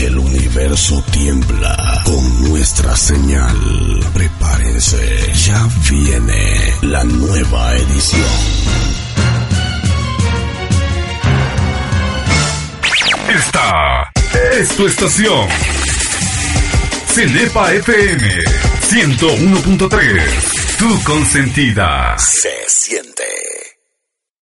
El universo tiembla con nuestra señal. Prepárense, ya viene la nueva edición. Esta es tu estación. Cenepa FM 101.3. Tu consentida. Se siente.